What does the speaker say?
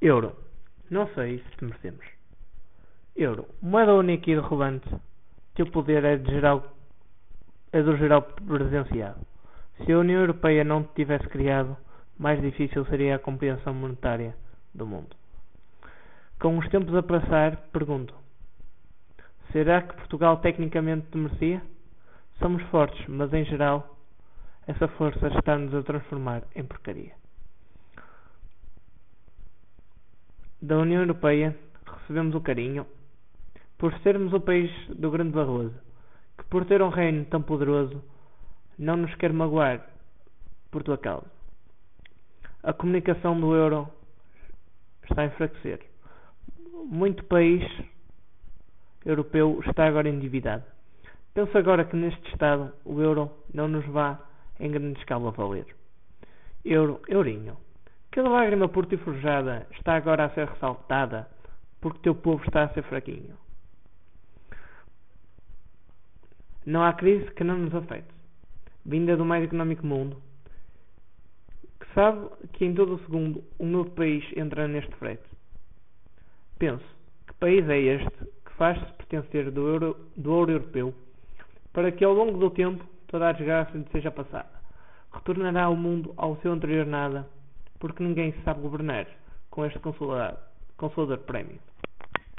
Euro. Não sei se merecemos. Euro. Moeda única e irrelevante. Teu poder é, de geral, é do geral presenciado. Se a União Europeia não te tivesse criado, mais difícil seria a compreensão monetária do mundo. Com os tempos a passar, pergunto: será que Portugal tecnicamente te merecia? Somos fortes, mas em geral, essa força está-nos a transformar em porcaria. Da União Europeia recebemos o carinho por sermos o país do Grande Barroso, que por ter um reino tão poderoso não nos quer magoar por tua causa. A comunicação do euro está a enfraquecer. Muito país europeu está agora endividado. Penso agora que neste estado o euro não nos vá em grande escala valer. Euro, eurinho. Cada lágrima por ti forjada está agora a ser ressaltada porque teu povo está a ser fraquinho. Não há crise que não nos afete. Vinda do mais económico mundo, que sabe que em todo o segundo um novo país entra neste frete. Penso, que país é este que faz-se pertencer do, euro, do ouro europeu para que ao longo do tempo toda a desgraça lhe seja passada? Retornará o mundo ao seu anterior nada, porque ninguém sabe governar com este consolador prémio.